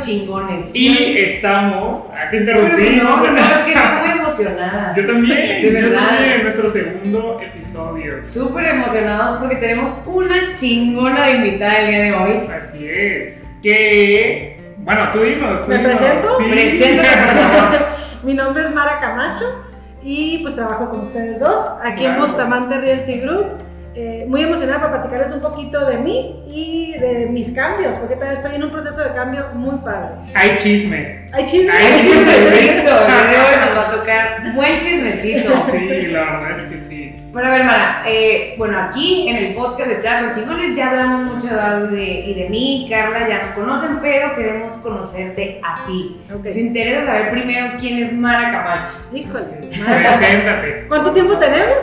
chingones. Y estamos. ¿A qué interrumpí? No, no, es que estoy muy emocionada. Yo también. De verdad. Yo también, nuestro segundo episodio. Súper emocionados porque tenemos una chingona de invitada el día de hoy. Así es. Que. Bueno, tú dinos. ¿Me presento? Sí. Favor. Mi nombre es Mara Camacho y pues trabajo con ustedes dos aquí en. Bustamante Realty Group. Eh, muy emocionada para platicarles un poquito de mí y de mis cambios, porque también estoy en un proceso de cambio muy padre. Hay chisme. Hay chismes. Ay, Hay chismecito. El día de hoy nos va a tocar buen chismecito. Sí, la verdad es que sí. Pero a ver, Mara, eh, bueno, aquí en el podcast de con Chingones ya hablamos mucho de Eduardo y de, mí, Carla ya nos conocen, pero queremos conocerte a ti. Ok. Nos interesa saber primero quién es Mara Camacho. Híjole. Mara. Preséntate. ¿Cuánto tiempo tenemos?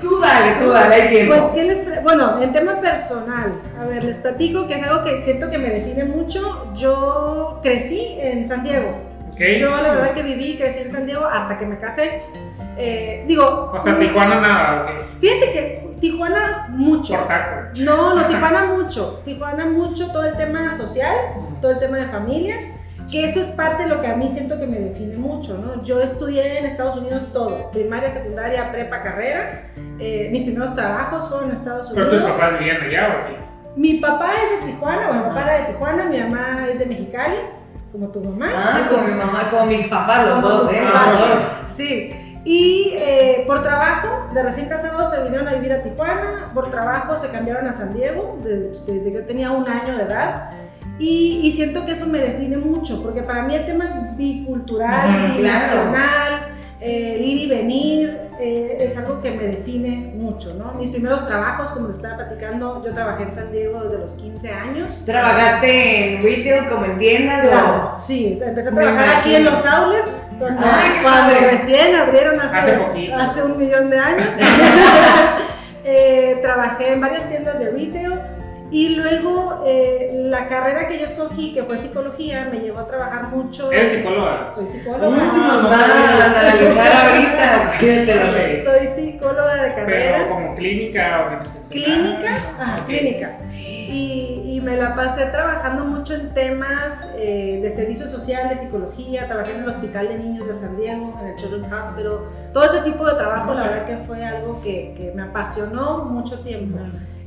Tú dale, tú tiempo. Pues, ¿qué les bueno, en tema personal, a ver, les platico que es algo que siento que me define mucho. Yo crecí en San Diego. Yo la verdad que viví y crecí en San Diego hasta que me casé. Eh, digo, O sea, Tijuana nada, ok. fíjate que Tijuana mucho. Por tacos. No, no, Tijuana mucho. Tijuana mucho, todo el tema social, todo el tema de familia, que eso es parte de lo que a mí siento que me define mucho, ¿no? Yo estudié en Estados Unidos todo, primaria, secundaria, prepa, carrera. Eh, mis primeros trabajos fueron en Estados Pero Unidos. tus papás vivían allá o aquí. Mi papá es de Tijuana, bueno, mi papá era de Tijuana, mi mamá es de Mexicali, como tu mamá. Ah, como mi mamá, como mis papás, los dos, ¿eh? Los dos. Sí. Y eh, por trabajo, de recién casados se vinieron a vivir a Tijuana, por trabajo se cambiaron a San Diego de- desde que yo tenía un año de edad. Y, y siento que eso me define mucho, porque para mí el tema bicultural, binacional, eh, ir y venir, eh, es algo que me define mucho, ¿no? Mis primeros trabajos, como les estaba platicando, yo trabajé en San Diego desde los 15 años. ¿Trabajaste en retail como en tiendas Claro, sí, empecé a trabajar aquí en los outlets cuando, Ay, cuando recién abrieron hace, Hace hace un millón de años. Eh, trabajé en varias tiendas de retail y luego eh, la carrera que yo escogí, que fue psicología, me llevó a trabajar mucho. ¿Eres psicóloga? Soy psicóloga. Uy, nos no va sabía. a analizar ahorita. Soy psicóloga de carrera. Pero como clínica, organización. Clínica, ajá, clínica. Y, y me la pasé trabajando mucho en temas eh, de servicios sociales, psicología, trabajé en el Hospital de Niños de San Diego, en el Children's Hospital. Todo ese tipo de trabajo, la verdad que fue algo que, que me apasionó mucho tiempo.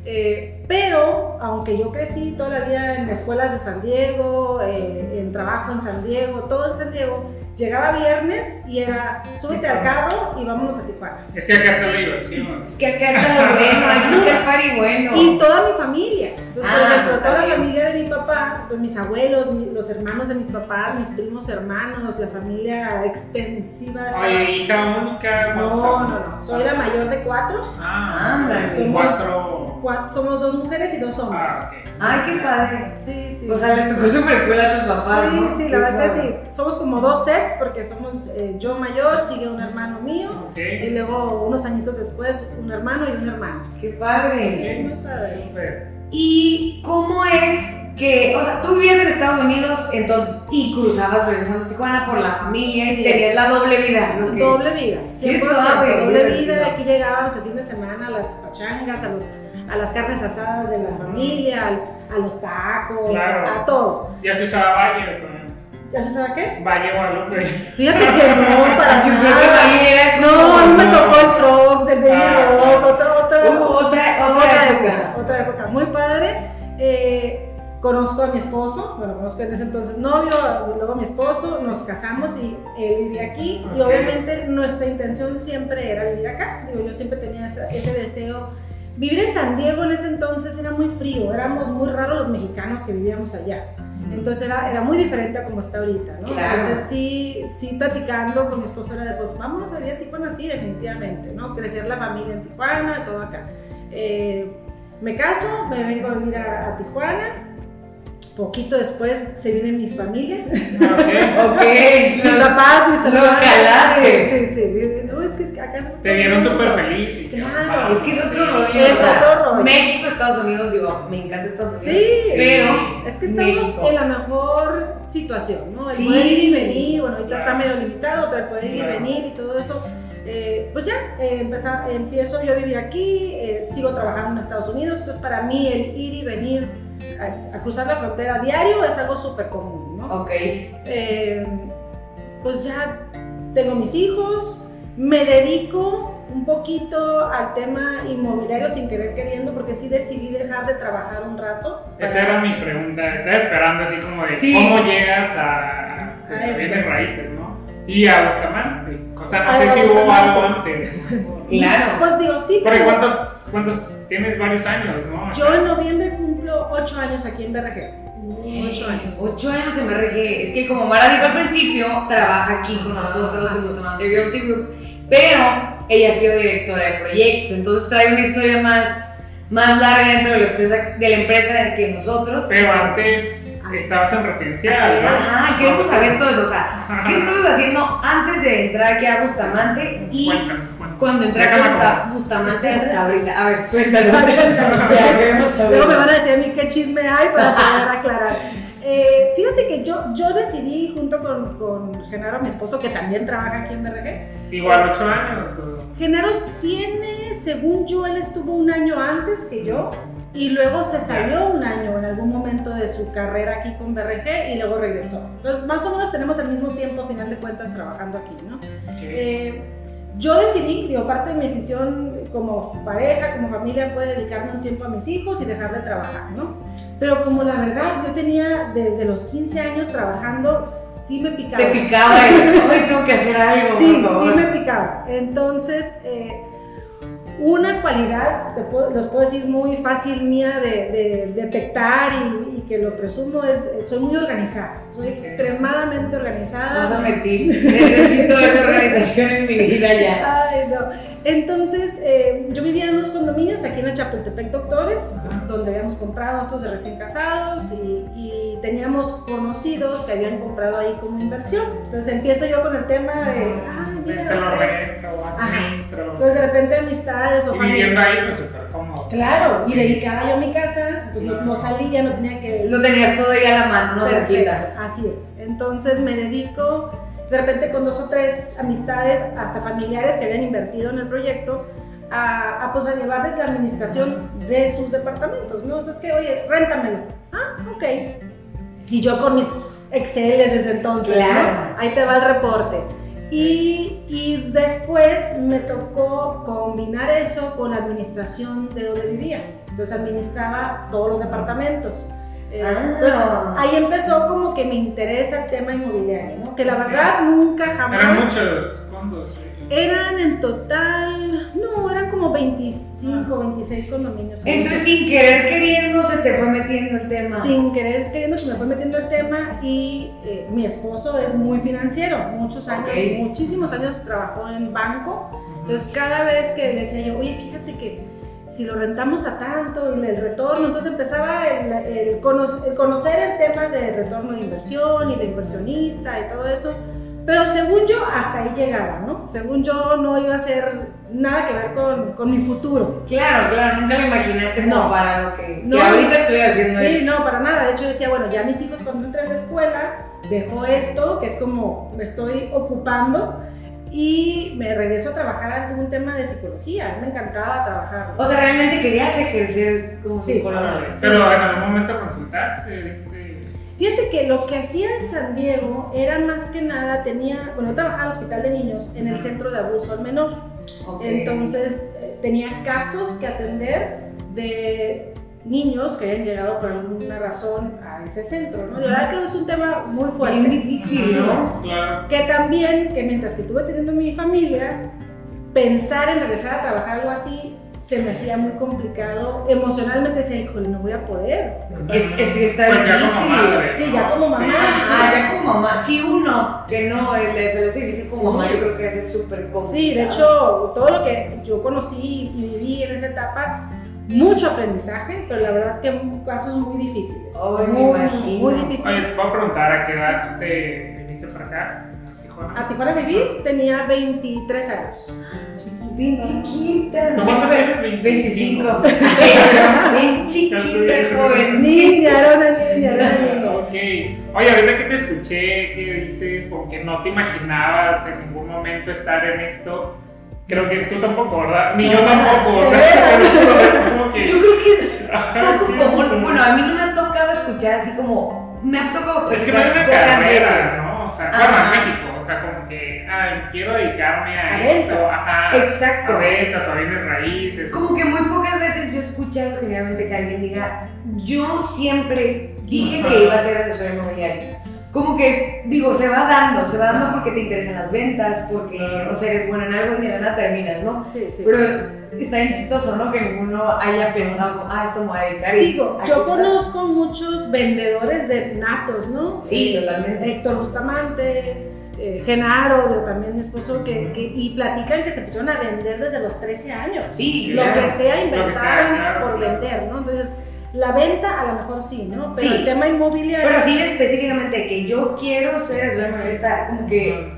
Eh, pero, aunque yo crecí toda la vida en escuelas de San Diego, eh, en trabajo en San Diego, todo en San Diego, llegaba viernes y era súbete al carro y vámonos a Tijuana. Es que acá está la diversión. Es que acá está lo bueno, aquí está el party bueno. Y toda mi familia. Entonces, Ah, por ejemplo, pues, toda la familia de mi papá, entonces, mis abuelos, mi- los hermanos de mis papás, mis primos hermanos, la familia extensiva. Oye, hija única. no, ¿cuántos no, no. Soy la mayor de cuatro. Ah, son cuatro. Cua- somos dos mujeres y dos hombres. Ah, ok. Ay, qué padre. Sí, sí. O sea, les tocó súper cool a tus papás, Sí, ¿no? sí, la verdad que sí. Somos como dos sets porque somos eh, yo mayor, sigue un hermano mío Ok. y luego unos añitos después un hermano y una hermana. Qué padre. Sí, muy padre. Súper. ¿Y cómo es que, o sea, tú vivías en Estados Unidos entonces y cruzabas de Tijuana por la familia y Sí. tenías la doble vida, ¿no? Doble vida. 100%, suave, doble vida. Aquí llegábamos el fin de semana a las pachangas, a, los, a las carnes asadas de la familia, al- a los tacos, Claro. a todo. Ya se usaba Valle también. ¿Ya se sabe qué? Valle Guadalupe. Fíjate que no, para Yo creo que nada. No, a mí me tocó el Frogs, el Baby Ah. Rock, otra, otra, Uh, otra, otra época. Otra época, muy padre. Eh, conozco a mi esposo, bueno, conozco en ese entonces novio, luego a mi esposo, nos casamos y él vivía aquí. Y Ok. obviamente nuestra intención siempre era vivir acá. Digo, yo siempre tenía ese, ese deseo. Vivir en San Diego en ese entonces era muy frío, éramos muy raros los mexicanos que vivíamos allá. Entonces era, era muy diferente a como está ahorita, ¿no? Claro. Entonces sí, sí platicando con mi esposo era de, pues vámonos a vivir a Tijuana, sí, definitivamente, ¿no? Crecer la familia en Tijuana, todo acá. Eh, me caso, me vengo a vivir a, a Tijuana. Poquito después se vienen mis familias. Ok. Ok. mis los- papás, mis los hermanos. jalaste. Sí, sí, sí. Es que acá es Te vieron súper feliz. y Claro. ah, Es que es otro rollo. Es o sea, otro rollo. México, Estados Unidos, digo, me encanta Estados Unidos. Sí. Pero Es que estamos México. en la mejor situación, ¿no? El Sí. poder ir y venir, bueno, ahorita Claro. está medio limitado, pero el poder ir y venir y todo eso. eh, pues ya, eh, empeza- empiezo yo a vivir aquí, eh, sigo trabajando en Estados Unidos, entonces para mí el ir y venir a, a cruzar la frontera diario es algo súper común, ¿no? Ok. Eh, pues ya tengo mis hijos, me dedico un poquito al tema inmobiliario sin querer queriendo, porque sí decidí dejar de trabajar un rato. Esa era mi pregunta. Estaba esperando así como de Sí. cómo llegas a, pues, A bienes raíces, ¿no? Y a Bustamante. O sea, no A sé si hubo algo antes. Claro. Pues digo, sí, Porque pero ¿cuánto, ¿cuántos? Tienes varios años, ¿no? yo en noviembre cumplo 8 años aquí en BRG. 8 años. Ocho años en BRG. Es que como Mara dijo al principio, trabaja aquí con nosotros en Bustamante Realty Group, pero ella ha sido directora de proyectos, entonces trae una historia más, más larga dentro de la empresa, de la empresa que nosotros. Pero antes estabas en residencial, ¿no? Ajá, queremos saber todo eso, o sea, ¿qué estabas haciendo antes de entrar aquí a Bustamante y Cuéntanos, cuéntanos. cuando entraste a Bustamante hasta ahorita? A ver, cuéntanos. ya, queremos saber. Luego me van a decir a mí qué chisme hay para poder aclarar. Eh, fíjate que yo, yo decidí junto con, con Genaro, mi esposo, que también trabaja aquí en BRG. Igual ocho años. o- Genaro tiene, según yo, él estuvo un año antes que yo y luego se salió un año en algún momento de su carrera aquí con BRG y luego regresó. Entonces, más o menos tenemos el mismo tiempo, a final de cuentas, trabajando aquí, ¿no? Ok. Eh, yo decidí, digo, parte de mi decisión como pareja, como familia, fue dedicarme un tiempo a mis hijos y dejar de trabajar, ¿no? Pero como la verdad, yo tenía desde los 15 años trabajando, sí me picaba. Te picaba y hoy tengo que hacer algo, Sí, por favor. sí me picaba. Entonces, eh, una cualidad, te puedo- los puedo decir muy fácil mía de, de detectar y, y que lo presumo es, soy muy organizada. Soy extremadamente organizada. Pásame tips. Necesito esa organización en mi vida ya. Ay, no. Entonces, eh, yo vivía en unos condominios aquí en el Chapultepec Doctores, Ajá. donde habíamos comprado nosotros de recién casados y, y teníamos conocidos que habían comprado ahí como inversión. Entonces empiezo yo con el tema de, ah, mira, Te lo rento, administro. entonces de repente amistades o Y familia. viviendo ahí, pues Claro, y dedicada yo a mi casa, pues no, no salía, no tenía que... Lo tenías todo ahí a la mano, no se quita. Así es. Entonces me dedico, de repente con dos o tres amistades, hasta familiares que habían invertido en el proyecto, a, a, pues, a llevarles la administración de sus departamentos, ¿no? O sea, es que, oye, réntamelo. Ah, ok. Y yo con mis Exceles desde entonces, Claro. ¿no? Ahí te va el reporte. Y, y después me tocó combinar eso con la administración de donde vivía. Entonces administraba todos los departamentos. Eh, Ah. Entonces ahí empezó como que me interesa el tema inmobiliario, ¿no? Que la verdad nunca jamás... Eran muchos. ¿Cuántos? Eran en total, como 25, 26 condominios. Entonces, sin querer queriendo, se te fue metiendo el tema. sin querer queriendo se me fue metiendo el tema y eh, mi esposo es muy financiero, muchos años, Ok. muchísimos años trabajó en banco, entonces cada vez que le decía yo, oye, fíjate que si lo rentamos a tanto, el, el retorno, entonces empezaba el, el cono- el conocer el tema de retorno de inversión y de inversionista y todo eso, pero según yo hasta ahí llegaba, ¿no? Según yo no iba a ser nada que ver con, con mi futuro. Claro, claro, nunca lo imaginaste como No. para lo que, que No. ahorita estoy haciendo Sí, esto. no, para nada. De hecho, decía, bueno, ya mis hijos cuando entren a la escuela, dejo esto, que es como me estoy ocupando, y me regreso a trabajar algún tema de psicología. A mí me encantaba trabajar. O sea, realmente querías ejercer como Sí. psicóloga. Pero en algún momento consultaste. Este... Fíjate que lo que hacía en San Diego era más que nada, tenía, bueno, trabajaba en el hospital de niños en el centro de abuso al menor. Ok. Entonces eh, tenía casos que atender de niños que habían llegado por alguna razón a ese centro, ¿no? De verdad que es un tema muy fuerte. Bien difícil, ¿no? Claro. Que también, que mientras que estuve teniendo mi familia, pensar en regresar a trabajar algo así se me hacía muy complicado. Emocionalmente decía, híjole, no voy a poder. Es, es que está Pues ya como difícil. madre, Sí, ya como mamá. Ajá, ya como mamá. Sí, uno que no, el de se le difícil como Sí. mamá, yo creo que es súper complicado. Sí, de hecho, todo lo que yo conocí y viví en esa etapa, mucho aprendizaje, pero la verdad que casos muy difíciles. Ay, me muy, imagino. muy difíciles. Oye, voy a preguntar a qué edad te viniste para acá, a Tijuana. Viví, tenía 23 años. Bien chiquita. ¿Tú cuántos tienes? 25. Bien chiquita, joven. Niña, era una niña, era una niña. Ok. Oye, ahorita que te escuché, que dices como que no te imaginabas en ningún momento estar en esto, creo que tú tampoco, ¿verdad? Ni yo tampoco, o sea, pero es como que... Yo creo que es poco común. Bueno, a mí no me ha tocado escuchar así como. Me ha tocado Es que no hay una carrera, veces. ¿no? O sea, bueno, en México, sea, como que, ay, quiero dedicarme a, A esto, ventas. ajá, Exacto. a ventas, a bienes raíces. Como que muy pocas veces yo he escuchado generalmente que alguien diga, yo siempre dije Ajá. que iba a ser asesor inmobiliario. Como que, digo, se va dando, se va dando porque te interesan las ventas, porque, Claro. o sea, eres bueno en algo y de la nada terminas, ¿no? Sí, sí. Pero está bien chistoso, ¿no? Que ninguno haya pensado, como, ah, esto me voy a dedicar. Digo, yo estás. conozco muchos vendedores de natos, ¿no? Sí, Eh, totalmente. Héctor Bustamante, eh, Genaro, también mi esposo, que, que- y platican que se pusieron a vender desde los 13 años. Sí, Lo claro. que sea inventaron claro, por vender, ¿no? Entonces, la venta a lo mejor sí, ¿no? Pero Sí. el tema inmobiliario. Pero sí específicamente que yo quiero ser inmobiliario está como que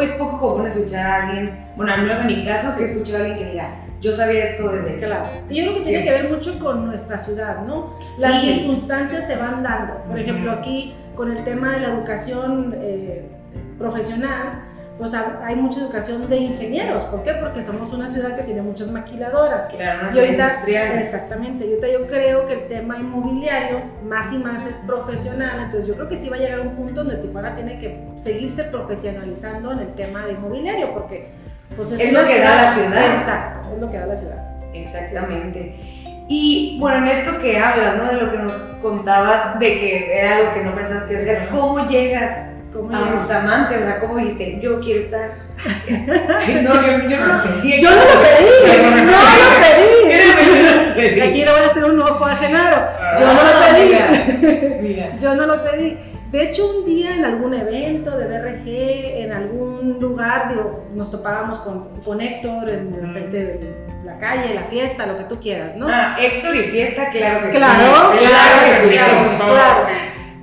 es poco común escuchar a alguien, bueno, al menos en mi caso, que escucho a alguien que diga, yo sabía esto desde Claro. Y yo creo que tiene Sí. que ver mucho con nuestra ciudad, ¿no? Las Sí. circunstancias se van dando. Por ejemplo, Ujú. aquí con el tema de la educación eh, profesional, pues ha- hay mucha educación de ingenieros. ¿Por qué? Porque somos una ciudad que tiene muchas maquiladoras. Claro, Y ciudad ahorita, industrial. exactamente, y ahorita yo creo que el tema inmobiliario más y más es profesional, entonces yo creo que sí va a llegar a un punto donde Tijuana tiene que seguirse profesionalizando en el tema de inmobiliario, porque pues Es una lo que da la ciudad. Exacto, es lo que da la ciudad. Exactamente. Y bueno, en esto que hablas, ¿no? De lo que nos contabas, de que era algo que no pensabas que Sí, hacer. ¿cómo llegas ¿Cómo a? Bustamante? O sea, ¿cómo dijiste, yo quiero estar? No, yo, yo no lo pedí. Yo no lo pedí, no lo pedí. Aquí le voy a hacer un ojo a Genaro. Ah, Yo no lo Ah, pedí. Mira, mira. Yo no lo pedí. De hecho, un día en algún evento de BRG, en algún lugar, digo, nos topábamos con, con Héctor, en de repente en la calle, la fiesta, lo que tú quieras, ¿no? Ah, Héctor y fiesta, claro que Claro, sí. Claro se que sí. todo, claro.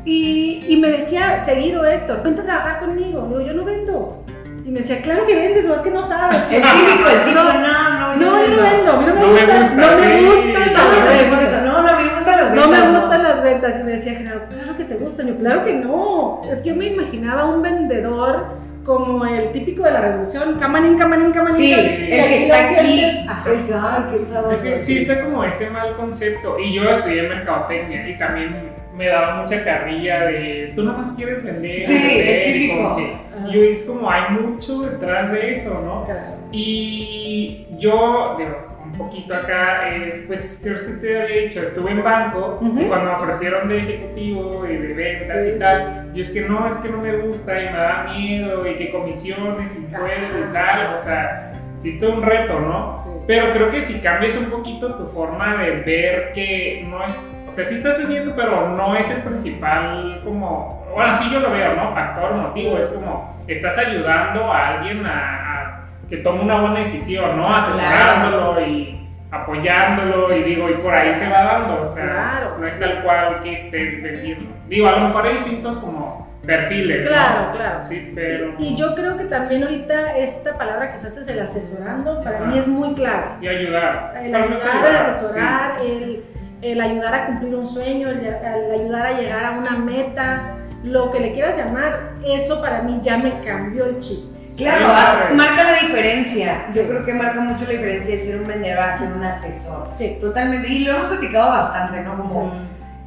Y, y me decía seguido Héctor, vente a trabajar conmigo. Digo, yo no vendo. Y me decía, claro que vendes, no es que no sabes. El típico, el típico, no, no, No, yo no vendo, a mí no me No me gusta, no me gustan las ventas. No, no, a mí me gustan las No ventas. me gustan las ventas. Y me decía Genaro, claro que te gustan. Yo, claro que no. Es que yo me imaginaba un vendedor como el típico de la revolución, camanín, camanín, camanín. Sí, el que está aquí. El que, ay, qué sí está como ese mal concepto. Y yo estudié mercadotecnia y también me daba mucha carrilla de tú nomás quieres vender. Sí, vender", y como típico. que- y es como hay mucho detrás de eso, ¿no? Claro. Y yo, digo, un poquito acá, es, pues, que te había dicho, estuve en banco Ujú. y cuando me ofrecieron de ejecutivo y de ventas Sí, y tal, yo es que no, es que no me gusta y me da miedo y que comisiones y sueldo y tal, o sea, sí está un reto, ¿no? Sí. Pero creo que si cambias un poquito tu forma de ver que no es, o sea, sí estás vendiendo, pero no es el principal como, bueno, sí yo lo veo, ¿no? Factor, motivo, es como, estás ayudando a alguien a, a que tome una buena decisión, ¿no? Claro. Asesorándolo y apoyándolo y digo, y por ahí se va dando, o sea, Claro, no es sí. tal cual que estés vendiendo. Digo, a lo mejor hay distintos como perfiles, ¿no? Claro, claro. Sí, pero... Y, y yo creo que también ahorita esta palabra que usaste, el asesorando, para mí Ah. es muy clave. Y ayudar. El vez ayudar, el sí. asesorar, el, el ayudar a cumplir un sueño, el, el ayudar a llegar a una meta, lo que le quieras llamar, eso para mí ya me cambió el chip. Claro, marca la diferencia. Sí. Yo creo que marca mucho la diferencia el ser un vendedor a ser un asesor. Sí. Totalmente. Y lo hemos platicado bastante, ¿no? Como,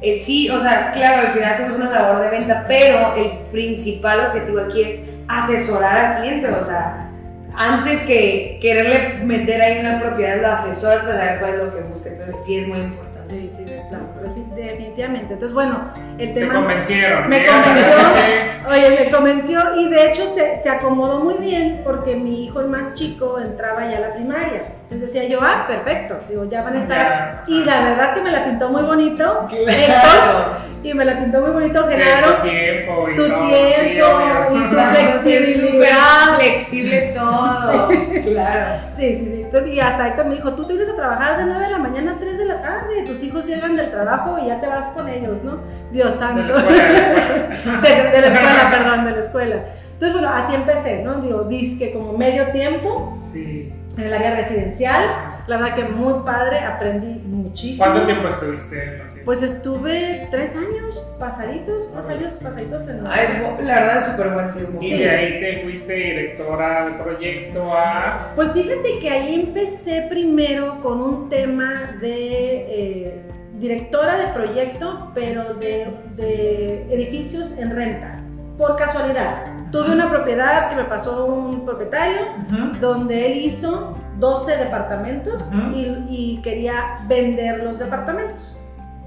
eh, sí, o sea, claro, al final hacemos una labor de venta, pero el principal objetivo aquí es asesorar al cliente. O sea, antes que quererle meter ahí una propiedad, lo asesoras para saber cuál es lo que busca. Entonces, sí es muy importante. Sí, sí, claro, defi- definitivamente. Entonces, bueno, el Te tema... convencieron. Me Llegas a convenció. Oye, me convenció y de hecho se, se acomodó muy bien porque mi hijo el más chico entraba ya a la primaria. Entonces decía yo, ah, perfecto, digo, ya van a estar. Ya. Y la verdad que me la pintó muy bonito, Héctor, Claro. y me la pintó muy bonito, de Genaro. Tu tiempo y tu tiempo sí, y tu ser súper flexibilidad. flexible todo. Claro. Sí, sí, sí. Entonces, Y hasta Héctor me dijo, tú te vienes a trabajar de 9 de la mañana a 3 de la tarde, tus hijos llegan del trabajo y ya te vas con ellos, ¿no? Dios santo. de la escuela. de, de la escuela, perdón, de la escuela. Entonces, bueno, así empecé, ¿no? Digo, disque como medio tiempo Sí. En el área residencial. La verdad que muy padre, aprendí muchísimo. ¿Cuánto tiempo estuviste en los Pues estuve tres años pasaditos, tres años pasaditos en Ah, es bu- la verdad es súper buen tiempo. Y Sí. de ahí te fuiste directora de proyecto a. Pues fíjate que ahí empecé primero con un tema de, eh, directora de proyecto, pero de, de edificios en renta, por casualidad. Tuve una propiedad que me pasó un propietario Ujú. donde él hizo 12 departamentos Ujú. y, y quería vender los departamentos.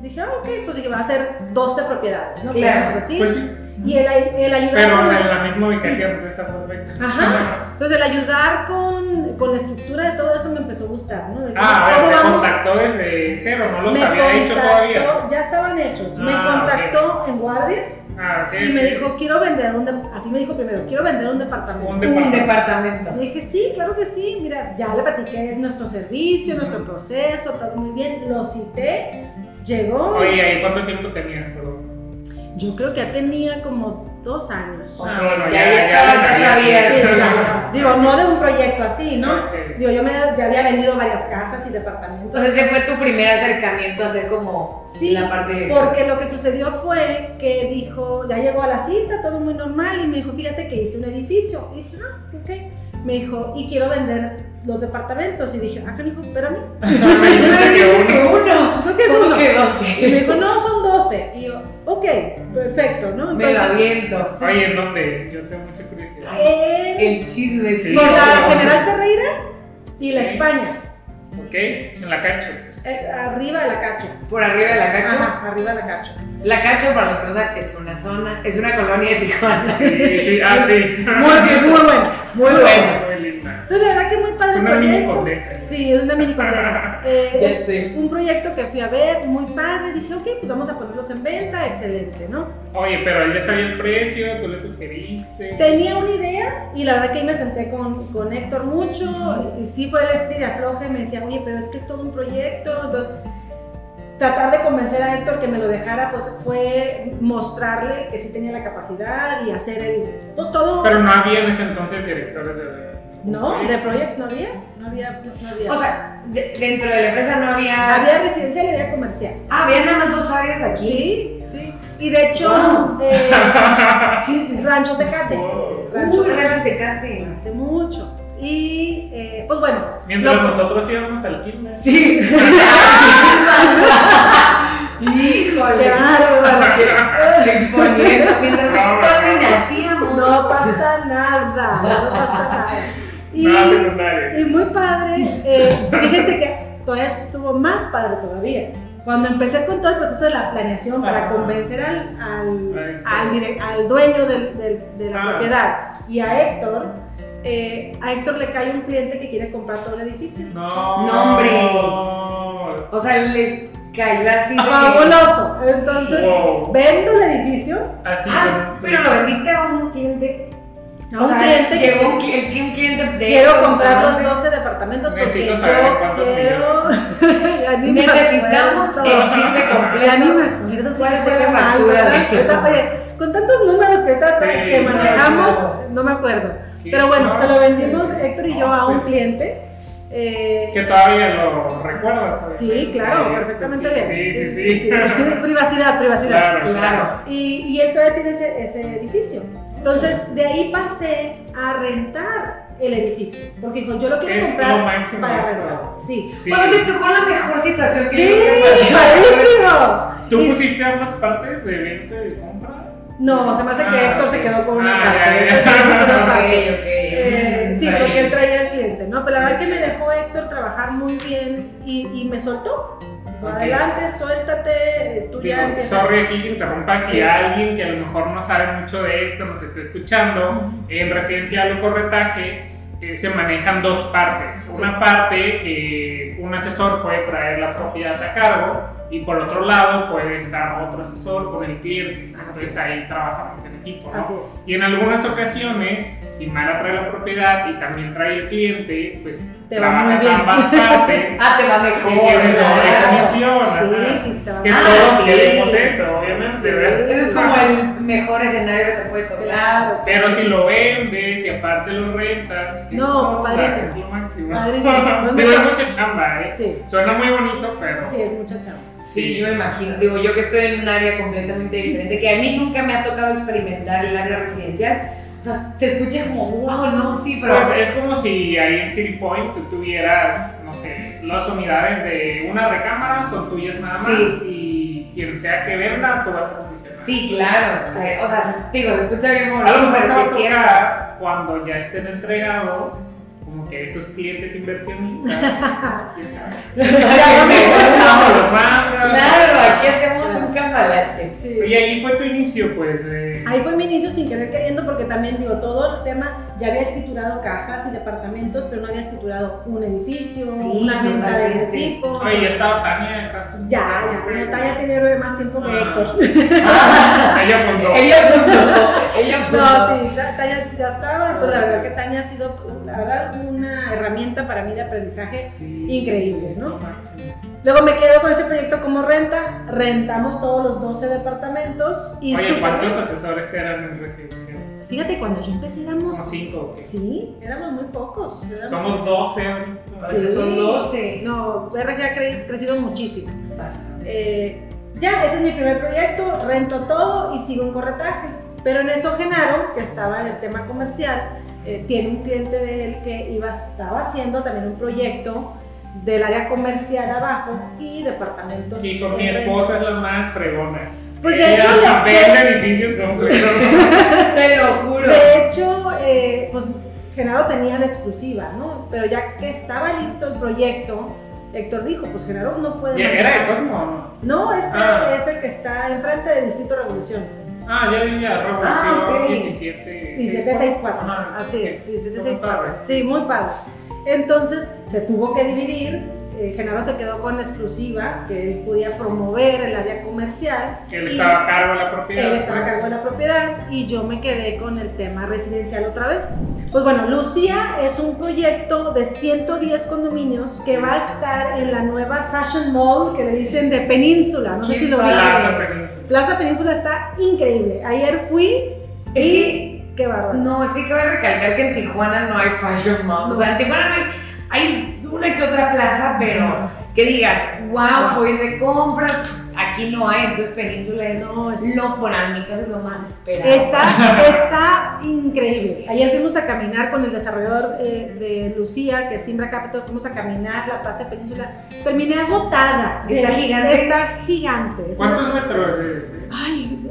Dije, ah, ok, pues dije, va a ser 12 propiedades, ¿no? Claro, así. Pues sí, y el, el ayudar pero con- en la misma ubicación está perfecto. Ajá. Entonces el ayudar con, con la estructura de todo eso me empezó a gustar, ¿no? De Ah, a ver, te contactó desde cero, no los me había hecho contactó- todavía. Ya estaban hechos. me Ah, contactó en guardia Ah, y me dijo, quiero vender un así me dijo primero, quiero vender un departamento. Un Un departamento. Le dije, sí, claro que sí. Mira, ya le platiqué nuestro servicio, nuestro proceso, todo muy bien. Lo cité, llegó. Oye, ¿ahí cuánto tiempo tenías? Perdón. Yo creo que ya tenía como dos años. Ok, Ah, bueno, ya, ya- ya ya estabas, lo ya sabías. sabías. Sí, claro. ya. Digo, no de un proyecto así, ¿no? Digo, yo me, ya había vendido varias casas y departamentos. Entonces ese fue tu primer acercamiento a hacer como Sí, la parte Porque lo que sucedió fue que dijo, ya llegó a la cita, todo muy normal, y me dijo, fíjate que hice un edificio. Y dije, ah, ok. Me dijo, y quiero vender los departamentos. Y dije, ah, canijo, espérame. Había que dicho que uno. ¿No que es ¿Cómo uno? que Y me 12? dijo, no, son 12. Y yo, ok, perfecto, ¿no? Me lo aviento. Oye, ¿en dónde? Yo tengo mucha curiosidad. en- El chisme, sí. Por la no. General Ferreira y la Sí. España, ¿Ok? En la cancha. eh, arriba de la Cacho. Por arriba de la Cacho. Ajá, arriba de la Cacho. La Cacho, para los que no saben, es una zona, es una colonia de Tijuana. Sí, sí, ah, sí. Muy, muy bueno. Muy bueno. Muy linda. Entonces, la verdad que muy padre Es una mini condesa. Sí, es una mini condesa. Eh, Ya es sé. un proyecto que fui a ver, muy padre. Dije, ok, pues vamos a ponerlos en venta, excelente, ¿no? Oye, pero él ya sabía el precio, tú le sugeriste. Tenía una idea y la verdad que ahí me senté con, con Héctor mucho. Y sí fue el estilo afloje. y Me decía, oye, pero es que es todo un proyecto. Entonces, tratar de convencer a Héctor que me lo dejara, pues fue mostrarle que sí tenía la capacidad y hacer el. Pues todo. Pero no había en ese entonces directores de. no, de Projects no había. No había. No había. O sea, de- dentro de la empresa no había. había residencial y había comercial. Ah, había nada más dos áreas aquí. Sí, sí. Y de hecho, Wow. eh. Rancho Tecate. Wow. Rancho Uy, Tecate. Rancho Tecate. Hace mucho. Y eh, pues bueno. Mientras lo- nosotros íbamos al kinder. Sí. Híjole. Qué bárbaro. Exponiendo. Mientras No, todavía no. ni nacíamos. No pasa nada, no pasa nada. Y, Nada secundario. y muy padre, eh, fíjense que todavía estuvo más padre todavía. Cuando empecé con todo el proceso de la planeación para Ah. convencer al, al, al, al dueño del- del- de la Ah. propiedad y a Héctor, eh, a Héctor le cae un cliente que quiere comprar todo el edificio. No. No, hombre. O sea, les cayó así de. Fabuloso. Entonces, Wow. vendo el edificio Así Ah, pero lo vendiste a un cliente. a un cliente que llegó un, cli- el- un cliente de. quiero comprar los Bustamante. 12 departamentos porque Necesito yo saber cuántos quiero... Necesitamos el chisme completo. Ya ni me acuerdo ¿Cuál fue la factura oye, con tantos números que, Sí, que no, manejamos, no me acuerdo. Sí, Pero bueno, no. se lo vendimos Héctor y yo a un cliente. eh, Que todavía lo recuerdas. sí, claro, Sí, perfectamente bien. Sí, sí, sí. privacidad, privacidad. Claro. Claro. Y, y él todavía tiene ese, ese edificio. Entonces, de ahí pasé a rentar el edificio. Porque dijo, yo lo quiero Es comprar lo máximo para eso. rentar. Sí. Sí. O sea, te tocó la mejor situación que ¡Sí! ¡Padrísimo! ¿Tú Y- pusiste ambas partes de venta y de compra? No, se me hace que Ah, Héctor se ok. quedó con una Ah, parte. ya, ya. Héctor se quedó con una Ok, parte. ok. Eh, sí, porque él traía al cliente, ¿no? Pero la verdad que me dejó Héctor trabajar muy bien y, y me soltó. Adelante, suéltate, eh, tú ya empiezas. sorry aquí que interrumpa, si Sí. alguien que a lo mejor no sabe mucho de esto nos está escuchando, en residencial o corretaje eh, se manejan dos partes. Una parte que un asesor puede traer la propiedad a cargo y por otro lado puede estar otro asesor con el cliente. Entonces es. ahí trabajamos en equipo. ¿no? Así es. Y en algunas ocasiones, si Mara trae la propiedad y también trae el cliente, pues Te va muy trabajas bien. ambas partes. Ah, te va y mejor. tienes doble comisión. Sí, sí, va Que. Ah, todos sí. queremos eso, obviamente, Sí. ¿verdad? Ese es como el mejor escenario que te puede tocar. Claro. Pero si lo vendes y aparte lo rentas, ¿qué No, padrísimo. Es lo máximo. Padrísimo. Digo, mira. es mucha chamba, ¿eh? Sí, Suena muy bonito, pero. sí, es mucha chamba. Sí, yo me imagino. Digo, yo que estoy en un área completamente diferente, que a mí nunca me ha tocado experimentar el área residencial. O sea, se escucha como, wow, no, sí, pero. Pues es como si ahí en City Point tú tuvieras, no sé, las unidades de una recámara son tuyas nada más. Sí. Y quien sea que venda, tú vas a comisionar. Sí, claro. O sea, digo, se escucha bien bonito, pero te sí va es a cierto. tocar cuando ya estén entregados, como que esos clientes inversionistas, quién sabe. Vamos, los mangas. Claro, aquí hacemos un cambalache. Sí. Y ahí fue tu inicio, pues, de... Ahí fue mi inicio sin querer queriendo porque también digo, todo el tema, ya había escriturado casas y departamentos, pero no había escriturado un edificio, Sí, una venta de ese tipo. Oye, ya estaba Tania en Castro. Ya, ya, no, Tania tiene más tiempo que Ah. Héctor. Ella fundó. Ella fundó. Ella fundó. No, sí, Ta- Tania ya estaba, pues la verdad que Tania ha sido, la verdad, una herramienta para mí de aprendizaje Sí, increíble, ¿no? sí. Luego me quedo con ese proyecto como renta, rentamos todos los 12 departamentos y Oye, ¿cuántos asesores eran en residencial? Fíjate, cuando yo empecé éramos, Como cinco. sí, éramos muy pocos. éramos- Somos 12 ahorita. Ahorita son 12. No, BRG ha cre- crecido muchísimo. Bastante. Eh, ya, ese es mi primer proyecto, rento todo y sigo en corretaje. Pero en eso Genaro, que estaba en el tema comercial, eh, tiene un cliente de él que iba, estaba haciendo también un proyecto del área comercial abajo y departamentos. Y con mi esposa es la más fregona. Pues, de hecho, vende edificios. Te lo juro. De hecho, eh, pues Genaro tenía la exclusiva, ¿no? Pero ya que estaba listo el proyecto, Héctor dijo, pues Genaro no puede... ¿Y ¿Era de mandar- Cosmo o no? No, este Ah. es el que está enfrente del Distrito Revolución. Ah, ya vi ya, Revolución Ah, ok. 17. 1764. Ajá, Así ok. es, Muy 1764. padre. Sí, muy padre. Entonces se tuvo que dividir. Eh, Genaro se quedó con la exclusiva, que él podía promover el área comercial. Que él y estaba a cargo de la propiedad. Él estaba a pues. cargo de la propiedad y yo me quedé con el tema residencial otra vez. Pues bueno, Lucía es un proyecto de 110 condominios que va a estar en la nueva Fashion Mall que le dicen de Península. No sé si lo vieron. Plaza Península. Plaza Península está increíble. Ayer fui y que- qué bárbaro. No, es que cabe recalcar que en Tijuana no hay fashion malls. O sea, en Tijuana no hay, hay una que otra plaza, pero que digas, wow, puedo ir de compras. Aquí no hay, entonces Península es, No, es- lo, bueno, en mi caso es lo más esperado. Está, está increíble. Ayer fuimos a caminar con el desarrollador eh, de Lucía, que es Simbra Capital, fuimos a caminar la Plaza Península. Terminé agotada. ¿Está Eh, gigante? Está gigante. ¿Cuántos metros es ese? Ay,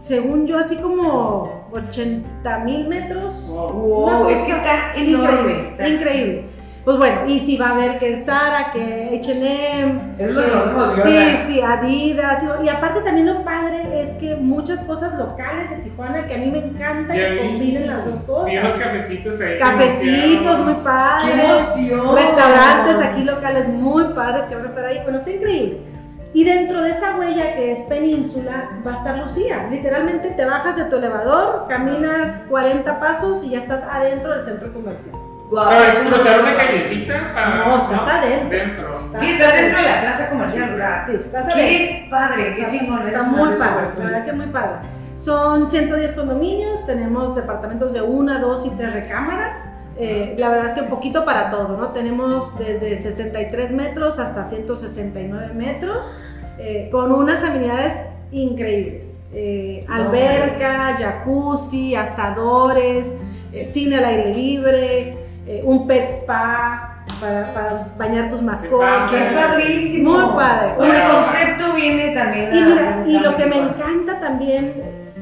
según yo, así como 80 mil metros. Wow. Wow, es que está enorme. Increíble, Está, increíble. Pues bueno, y si va a ver que Sara, que H&M, Es lo que. Sí, sí, Adidas. Y aparte también lo padre es que muchas cosas locales de Tijuana que a mí me encanta que vi. combinen las dos cosas. Unos cafecitos ahí. Cafecitos muy ¡Qué padres. emoción! Restaurantes aquí locales muy padres que van a estar ahí. Bueno, está increíble. Y dentro de esa huella que es península va a estar Lucía. Literalmente te bajas de tu elevador, caminas 40 pasos y ya estás adentro del centro comercial. Wow, Pero es cruzar una callecita. para- No, estás adentro. Dentro. Sí, estás dentro de la plaza comercial, o sea. Sí, estás adentro. Qué padre, qué chingón. Está me muy padre, la verdad que muy padre. Son 110 condominios, tenemos departamentos de una, dos y tres recámaras. Eh, la verdad que un poquito para todo, ¿no? Tenemos desde 63 metros hasta 169 metros, eh, con unas amenidades increíbles. Eh, alberca, jacuzzi, asadores, eh, cine al aire libre, eh, un pet spa para, para bañar tus mascotas. Qué padrísimo. Muy padre. O sea, el concepto viene también Y, a mira, un y lo que me encanta también,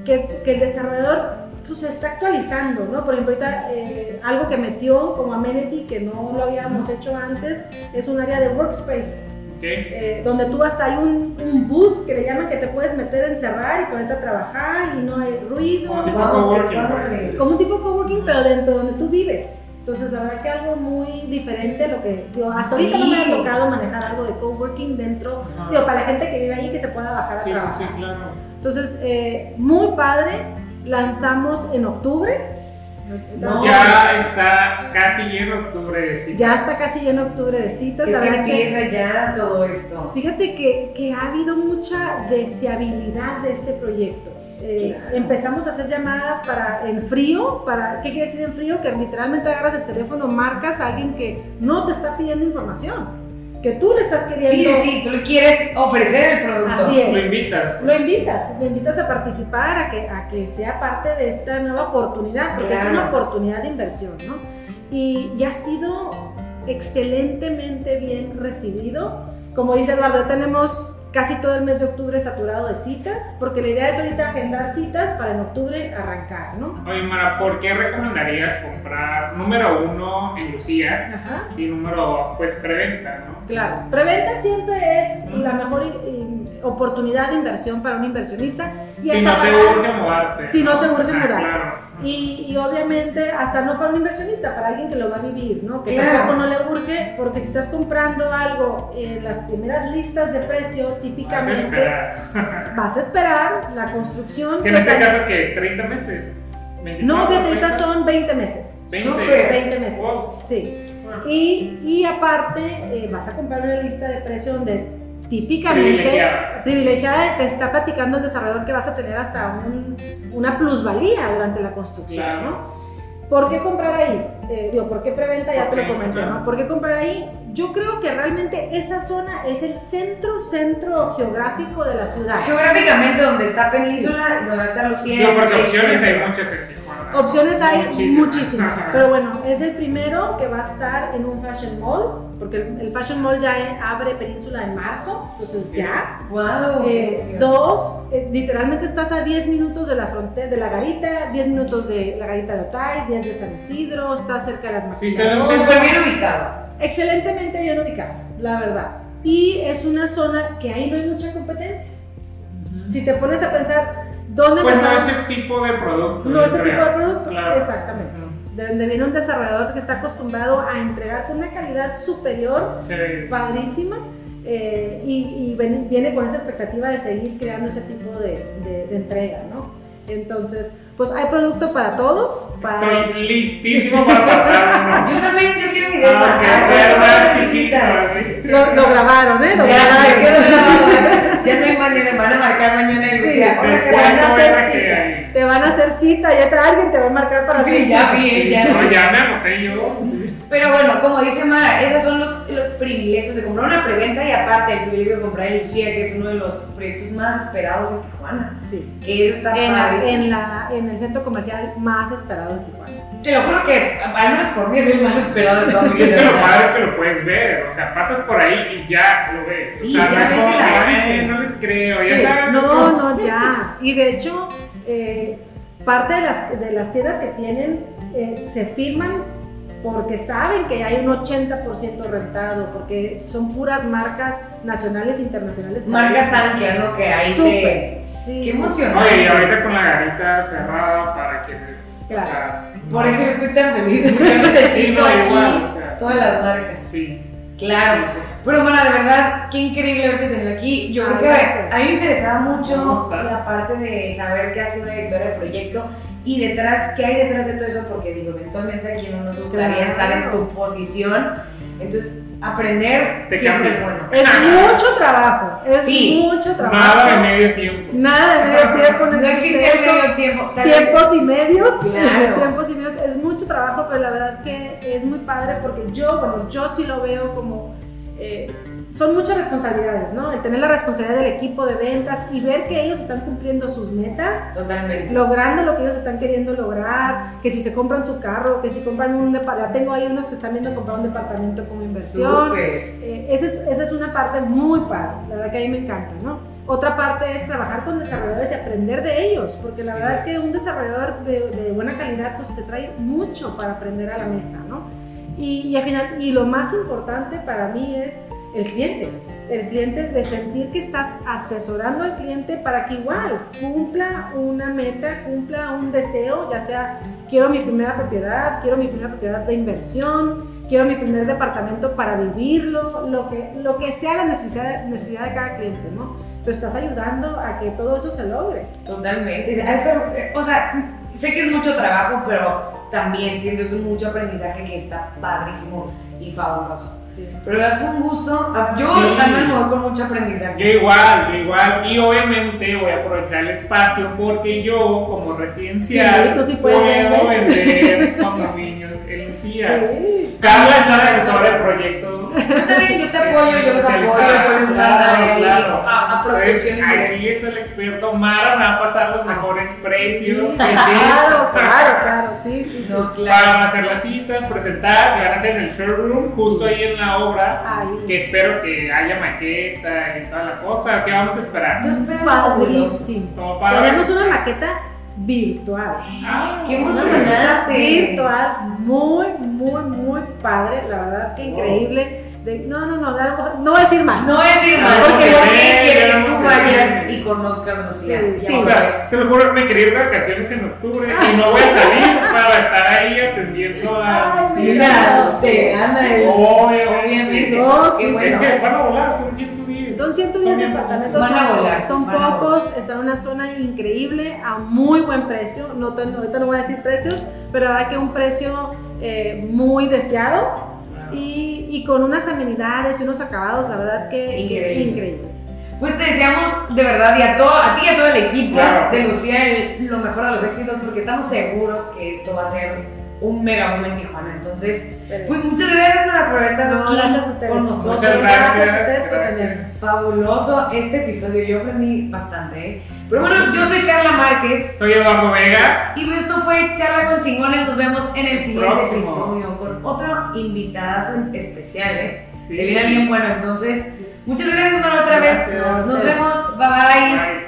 que, que el desarrollador pues, se está actualizando, ¿no? Por ejemplo, ahorita eh, algo que metió como amenity que no lo habíamos hecho antes es un área de workspace, Ok. eh, donde tú hasta hay un, un booth que le llaman que te puedes meter, encerrar y ponerte a trabajar y no hay ruido, Como tipo Wow, coworking. como un tipo coworking, pero dentro de donde tú vives. Entonces, la verdad que algo muy diferente lo que yo hasta ahorita no me Sí. ha tocado manejar algo de coworking dentro, Ajá. digo, para la gente que vive ahí que se pueda bajar a Sí, sí, trabajar. sí, claro. Entonces, eh, muy padre. Lanzamos en octubre. No. Ya está casi lleno octubre de citas. Ya está casi lleno octubre de citas. Es la que que- empieza ya todo esto. fíjate que, que ha habido mucha deseabilidad de este proyecto. Eh, Claro. Empezamos a hacer llamadas para en frío. Para, ¿Qué quiere decir en frío? Que literalmente agarras el teléfono, marcas a alguien que no te está pidiendo información. que tú le estás queriendo. Sí, sí, tú le quieres ofrecer el producto. Así es. Lo invitas. Lo invitas, lo invitas a participar, a que, a que sea parte de esta nueva oportunidad, porque es Claro. una oportunidad de inversión, ¿no? Y, y ha sido excelentemente bien recibido. Como dice Eduardo, tenemos casi todo el mes de octubre saturado de citas, porque la idea es ahorita agendar citas para en octubre arrancar, ¿no? Oye, Mara, ¿por qué recomendarías comprar número uno en Lucía Ajá. y número dos, pues preventa, ¿no? Claro, preventa siempre es la mejor eh, oportunidad de inversión para un inversionista. Y Si no te para- urge mudarte. Si no te urge Ah, mudar. Claro. Y, y obviamente hasta no para un inversionista, para alguien que lo va a vivir, ¿no? Que Claro. tampoco no le urge, porque si estás comprando algo en las primeras listas de precio, Vas a típicamente esperar. vas a esperar la construcción. Que en ese tal- caso, que es? ¿30 meses? No, 24, fíjate, ahorita 30? son 20 meses. 20. Súper. 20 meses. Wow. Sí. Y, y aparte, eh, vas a comprar una lista de precio donde típicamente Privilegiada. privilegiada te está platicando el desarrollador que vas a tener hasta un- una plusvalía durante la construcción, Claro. ¿no? ¿Por qué comprar ahí? Eh, digo, ¿por qué preventa? Ya te lo comenté, claro. ¿no? ¿Por qué comprar ahí? Yo creo que realmente esa zona es el centro, centro geográfico de la ciudad. Geográficamente, donde está Península y donde está Lucía. Digo, es porque opciones hay muchas en. Opciones hay Muchísimas. muchísimas, pero bueno, es el primero que va a estar en un fashion mall, porque el, fashion mall ya abre Península en marzo, entonces ya. Wow. Eh, dos, eh, literalmente estás a 10 minutos de la frontera, de la garita, 10 minutos de la garita de Otay, 10 de San Isidro, estás cerca de las Sí, está en un maquiladoras. Súper bien ubicado. Excelentemente bien ubicado, la verdad. Y es una zona que ahí no hay mucha competencia. Si te pones a pensar, ¿dónde Pues no ese tipo de producto. No ese tipo de producto, Claro. exactamente. De donde viene un desarrollador que está acostumbrado a entregarte una calidad superior, Sí. padrísima, eh, y, y ven- viene con esa expectativa de seguir creando ese tipo de, de- de entrega, ¿no? Entonces, pues hay producto para todos. Para... Estoy listísimo para uno. Yo también, yo quiero mi acá, sea ¿cuánto más se necesita? chiquito. ¿viste? Lo, lo grabaron, ¿eh? Lo Ya, ya grabaron. Ya no hay manera, me van a marcar mañana y Sí, Lucía. Hola, te van a hacer cita. Te van a hacer cita, ya te, alguien te va a marcar para Sí, hacer ya cita. vi, Sí, ya no, vi. ya me anoté yo. Pero bueno, como dice Mara, esos son los, los privilegios de comprar una preventa y aparte el privilegio de comprar en Lucía, que es uno de los proyectos más esperados en Tijuana. Sí. Que eso está En, la- en, la, en el centro comercial más esperado de Tijuana. Te lo juro que, al menos por mí, es el más esperado de toda mi Y es vida. que lo padre es que lo puedes ver, o sea, pasas por ahí y ya lo ves. Sí, O sea, ya ves como el avance. "Eh, no les creo, ya Sí, sabes. no, no, ya. Y de hecho, eh, parte de las, de las tiendas que tienen eh, se firman porque saben que hay un 80% rentado, porque son puras marcas nacionales e internacionales. Marcas ancla, ¿no? Que te... Súper. Sí, Qué emocionante. Oye, y ahorita con la garita cerrada para quienes. Claro. O sea, Por eso yo estoy tan feliz, porque yo necesito Sí, no, aquí igual, o sea. todas las marcas. Sí. Claro. Pero bueno, de verdad, qué increíble haberte tenido aquí. Yo Ah, creo que a mí me interesaba ¿Cómo mucho la parte de saber qué hace una directora de proyecto y detrás, qué hay detrás de todo eso, porque digo, eventualmente a quien no nos gustaría Claro. estar en tu posición. Entonces, aprender Te siempre cambia. es bueno. Es mucho trabajo, es Sí. mucho trabajo. Nada de medio tiempo. Nada de medio tiempo. No existe el medio tiempo. Tiempos y medios, Claro. tiempos y medios, es mucho trabajo, pero la verdad que es muy padre porque yo, bueno, yo sí lo veo como, eh, son muchas responsabilidades, ¿no? El tener la responsabilidad del equipo de ventas y ver que ellos están cumpliendo sus metas, Totalmente. logrando lo que ellos están queriendo lograr, que si se compran su carro, que si compran un departamento, tengo ahí unos que están viendo comprar un departamento como inversión, eh, esa, es, esa es una parte muy padre, la verdad que a mí me encanta, ¿no? Otra parte es trabajar con desarrolladores y aprender de ellos, porque la Sí. verdad que un desarrollador de, de buena calidad pues te trae mucho para aprender a la mesa, ¿no? Y, al final, y lo más importante para mí es el cliente, el cliente de sentir que estás asesorando al cliente para que igual cumpla una meta, cumpla un deseo, ya sea quiero mi primera propiedad, quiero mi primera propiedad de inversión, quiero mi primer departamento para vivirlo, lo que, lo que sea la necesidad, necesidad de cada cliente, ¿no? Pero estás ayudando a que todo eso se logre. Totalmente. Este- o sea, sé que es mucho trabajo, pero también siento que es mucho aprendizaje que está padrísimo y fabuloso. Sí. Pero verdad fue un gusto. Ah, Yo Sí. también me voy con mucho aprendizaje. Yo igual, yo igual. Y obviamente voy a aprovechar el espacio porque yo, como residencial, Sí, tú puedo vender. vender condominios en CIA. Sí. Carla es la asesora del proyecto. Está bien, yo te apoyo, yo los apoyo, yo les Claro, mandaré ahí claro. a, a. Aquí es el experto Mara, me va a pasar los mejores precios. que Claro, claro, claro, sí, sí. No, claro. Van a hacer las citas, presentar, que van a hacer en el showroom, justo ahí en la obra. Ahí. Que espero que haya maqueta y toda la cosa. ¿Qué vamos a esperar? Yo espero fabuloso. Padrísimo. Tenemos una maqueta virtual. Ah, ¡Qué emocionante! Virtual, muy, muy, muy padre. La verdad que Wow. increíble. De- no, no, no, no voy a decir más. No voy a decir más, porque lo que quiere que vamos tú vayas y conozcas Lucía. Sí, sí. O sea, te lo juro, me quería ir de vacaciones en octubre y no voy a salir para estar ahí atendiendo a Ay. Mira, te gana el. Obviamente. No, Qué sí, bueno. Es que van a volar, son 110. Son 110 bien departamentos, Van a son, volar, son van a pocos, están en una zona increíble, a muy buen precio. No, ahorita no voy a decir precios, pero la verdad que un precio eh, muy deseado. Y, y con unas amenidades y unos acabados, la verdad que que Increíbles. increíbles. Pues te deseamos de verdad y a, todo, a ti y a todo el equipo Claro. de Lucía el- lo mejor de los éxitos porque estamos seguros que esto va a ser un mega boom en Tijuana. Entonces, pues muchas gracias Mara, por estar No, aquí gracias a ustedes. con nosotros. Muchas gracias. a ustedes por gracias. tenerme. Fabuloso este episodio, yo aprendí bastante. ¿eh? Pero bueno, yo soy Carla Márquez Soy Eduardo Vega. y esto fue Charla con Chingones. Nos vemos en el siguiente Próximo. episodio con otro invitado especial. ¿eh? Sí. Se viene alguien bueno, entonces muchas gracias Mara otra vez. Nos vemos, bye bye. Bye.